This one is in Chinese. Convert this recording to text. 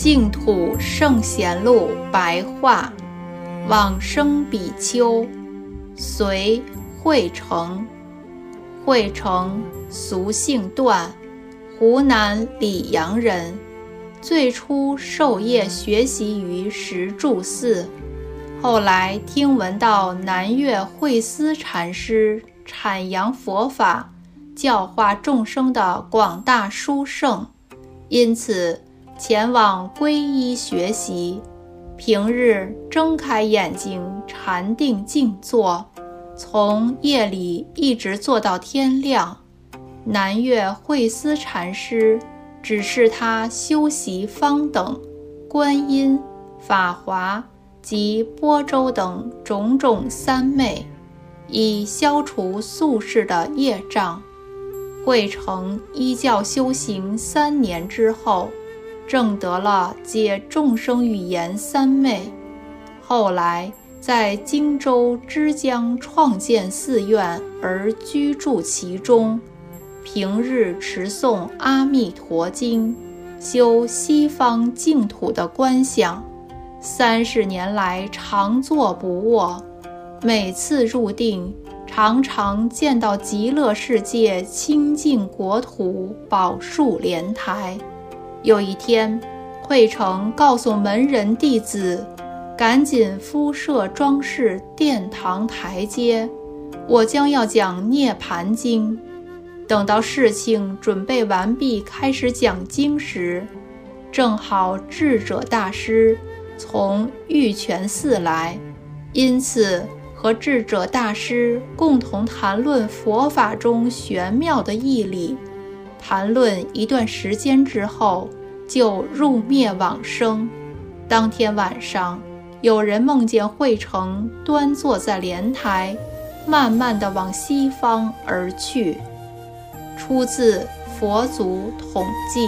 净土圣贤录白话，往生比丘，隋惠成。惠成，俗姓段，湖南澧阳人。最初授业学习于石柱寺，后来听闻到南岳慧思禅师阐扬佛法、教化众生的广大殊胜，因此。前往皈依学习，平日睁开眼睛禅定静坐，从夜里一直坐到天亮。南岳慧思禅师指示他修习方等、观音、法华及波州等种种三昧，以消除宿世的业障。慧成依教修行三年之后。证得了解众生语言三昧，后来在荆州之江创建寺院而居住其中，平日持诵《阿弥陀经》，修西方净土的观想，三十年来常坐不卧，每次入定常常见到极乐世界清净国土宝树莲台。有一天，慧成告诉门人弟子：“赶紧敷设装饰殿堂台阶，我将要讲《涅盘经》。等到事情准备完毕，开始讲经时，正好智者大师从玉泉寺来，因此和智者大师共同谈论佛法中玄妙的义理。”谈论一段时间之后，就入灭往生。当天晚上，有人梦见惠成端坐在莲台，慢慢地往西方而去。出自《佛祖统记》。